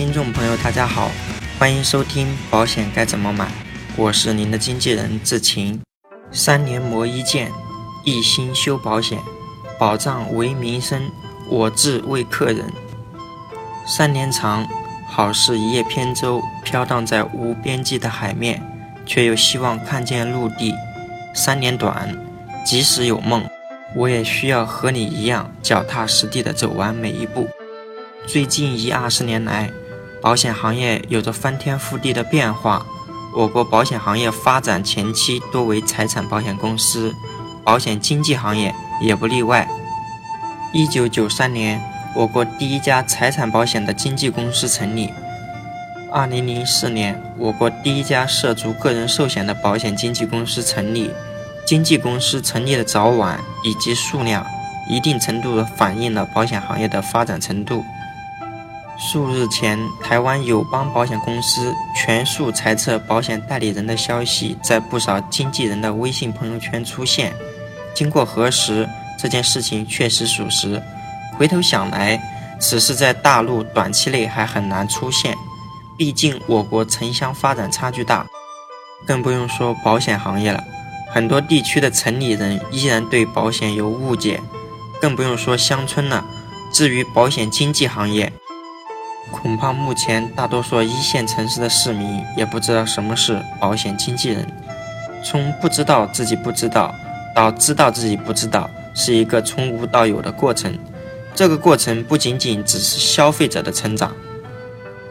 听众朋友，大家好，欢迎收听《保险该怎么买》，我是您的经纪人志勤。三年磨一剑，一心修保险，保障为民生，我志为客人。三年长，好似一叶扁舟，飘荡在无边际的海面，却又希望看见陆地。三年短，即使有梦，我也需要和你一样，脚踏实地的走完每一步。最近一二十年来，保险行业有着翻天覆地的变化。我国保险行业发展前期多为财产保险公司，保险经纪行业也不例外。一九九三年，我国第一家财产保险的经纪公司成立。二零零四年，我国第一家涉足个人寿险的保险经纪公司成立。经纪公司成立的早晚以及数量，一定程度地反映了保险行业的发展程度。数日前，台湾友邦保险公司全数裁撤保险代理人的消息在不少经纪人的微信朋友圈出现。经过核实，这件事情确实属实。回头想来，此事在大陆短期内还很难出现，毕竟我国城乡发展差距大，更不用说保险行业了。很多地区的城里人依然对保险有误解，更不用说乡村了。至于保险经纪行业，恐怕目前大多数一线城市的市民也不知道什么是保险经纪人。从不知道自己不知道到知道自己不知道，是一个从无到有的过程。这个过程不仅仅只是消费者的成长，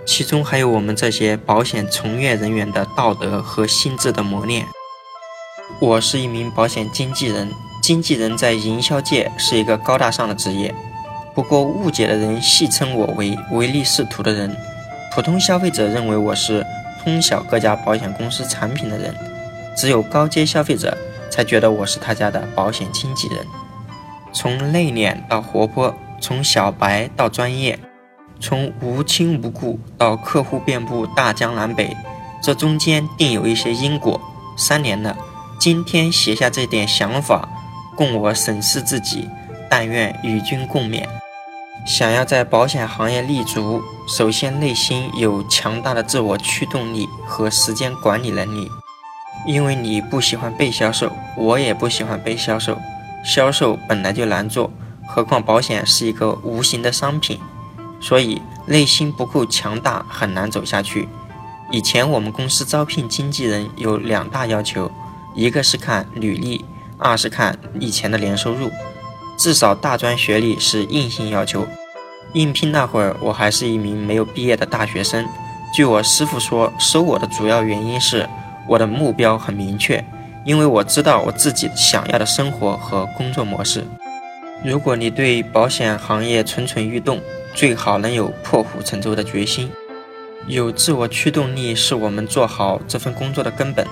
其中还有我们这些保险从业人员的道德和心智的磨练。我是一名保险经纪人，经纪人在营销界是一个高大上的职业。不过，误解的人戏称我为唯利是图的人，普通消费者认为我是通晓各家保险公司产品的人，只有高阶消费者才觉得我是他家的保险经纪人。从内敛到活泼，从小白到专业，从无亲无故到客户遍布大江南北，这中间定有一些因果。三年了，今天写下这点想法，供我审视自己，但愿与君共勉。想要在保险行业立足，首先内心有强大的自我驱动力和时间管理能力。因为你不喜欢被销售，我也不喜欢被销售。销售本来就难做，何况保险是一个无形的商品，所以内心不够强大，很难走下去。以前我们公司招聘经纪人有两大要求，一个是看履历，二是看以前的年收入。至少大专学历是硬性要求。应聘那会儿，我还是一名没有毕业的大学生。据我师傅说，收我的主要原因是我的目标很明确，因为我知道我自己想要的生活和工作模式。如果你对保险行业蠢蠢欲动，最好能有破釜沉舟的决心。有自我驱动力是我们做好这份工作的根本，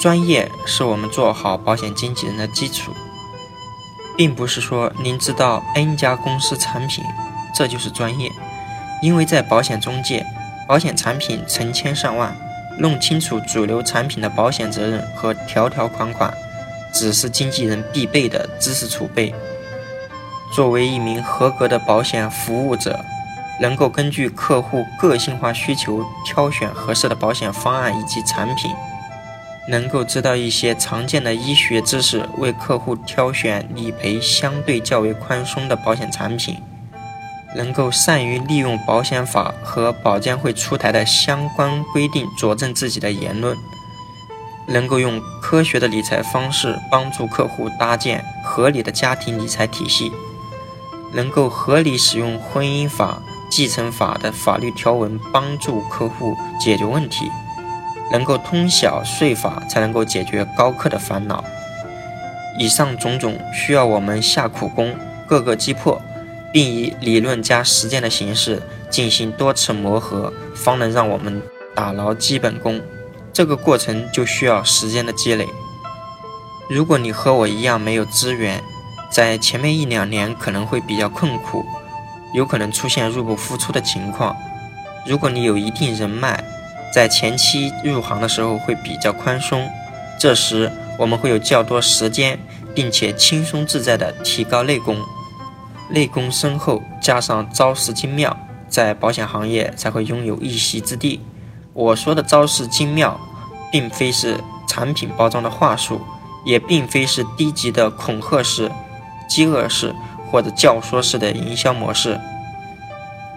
专业是我们做好保险经纪人的基础。并不是说您知道 N 家公司产品，这就是专业，因为在保险中介，保险产品成千上万，弄清楚主流产品的保险责任和条条款款，只是经纪人必备的知识储备。作为一名合格的保险服务者，能够根据客户个性化需求挑选合适的保险方案以及产品。能够知道一些常见的医学知识，为客户挑选理赔相对较为宽松的保险产品；能够善于利用保险法和保监会出台的相关规定佐证自己的言论；能够用科学的理财方式帮助客户搭建合理的家庭理财体系；能够合理使用婚姻法、继承法的法律条文帮助客户解决问题。能够通晓税法，才能够解决高客的烦恼。以上种种需要我们下苦功，各个击破，并以理论加实践的形式进行多次磨合，方能让我们打牢基本功。这个过程就需要时间的积累。如果你和我一样没有资源，在前面一两年可能会比较困苦，有可能出现入不敷出的情况。如果你有一定人脉，在前期入行的时候会比较宽松，这时我们会有较多时间，并且轻松自在地提高内功。内功深厚，加上招式精妙，在保险行业才会拥有一席之地。我说的招式精妙，并非是产品包装的话术，也并非是低级的恐吓式、饥饿式或者教唆式的营销模式。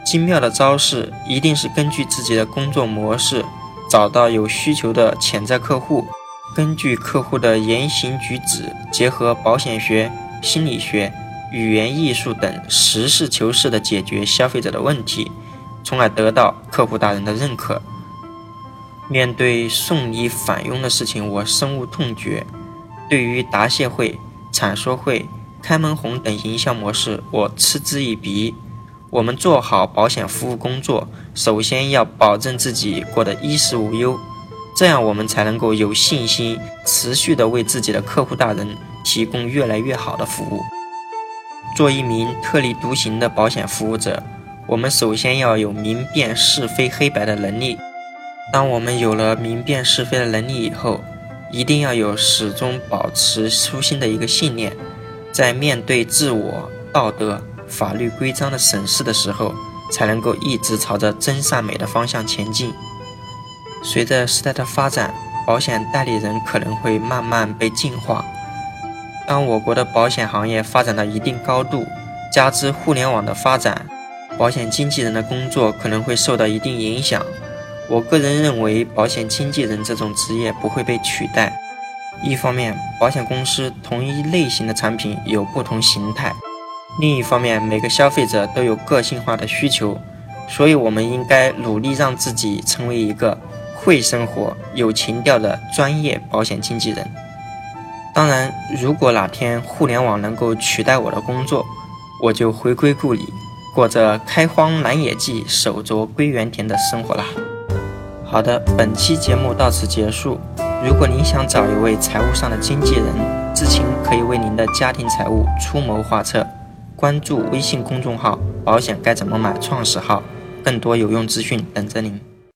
精妙的招式一定是根据自己的工作模式，找到有需求的潜在客户，根据客户的言行举止，结合保险学、心理学。语言艺术等实事求是地解决消费者的问题，从而得到客户大人的认可。面对送礼返佣的事情，我深恶痛绝；对于答谢会、阐说会、开门红等营销模式，我嗤之以鼻。我们做好保险服务工作，首先要保证自己过得衣食无忧，这样我们才能够有信心持续地为自己的客户大人提供越来越好的服务。做一名特立独行的保险服务者，我们首先要有明辨是非黑白的能力。当我们有了明辨是非的能力以后，一定要有始终保持初心的一个信念，在面对自我、道德、法律规章的审视的时候，才能够一直朝着真善美的方向前进。随着时代的发展，保险代理人可能会慢慢被净化。当我国的保险行业发展到一定高度，加之互联网的发展，保险经纪人的工作可能会受到一定影响。我个人认为，保险经纪人这种职业不会被取代。一方面，保险公司同一类型的产品有不同形态；另一方面，每个消费者都有个性化的需求，所以我们应该努力让自己成为一个会生活、有情调的专业保险经纪人。当然，如果哪天互联网能够取代我的工作，我就回归故里，过着开荒南野际、手镯归园田的生活啦。好的，本期节目到此结束。如果您想找一位财务上的经纪人，志勤可以为您的家庭财务出谋划策。关注微信公众号“保险该怎么买”创始号，更多有用资讯等着您。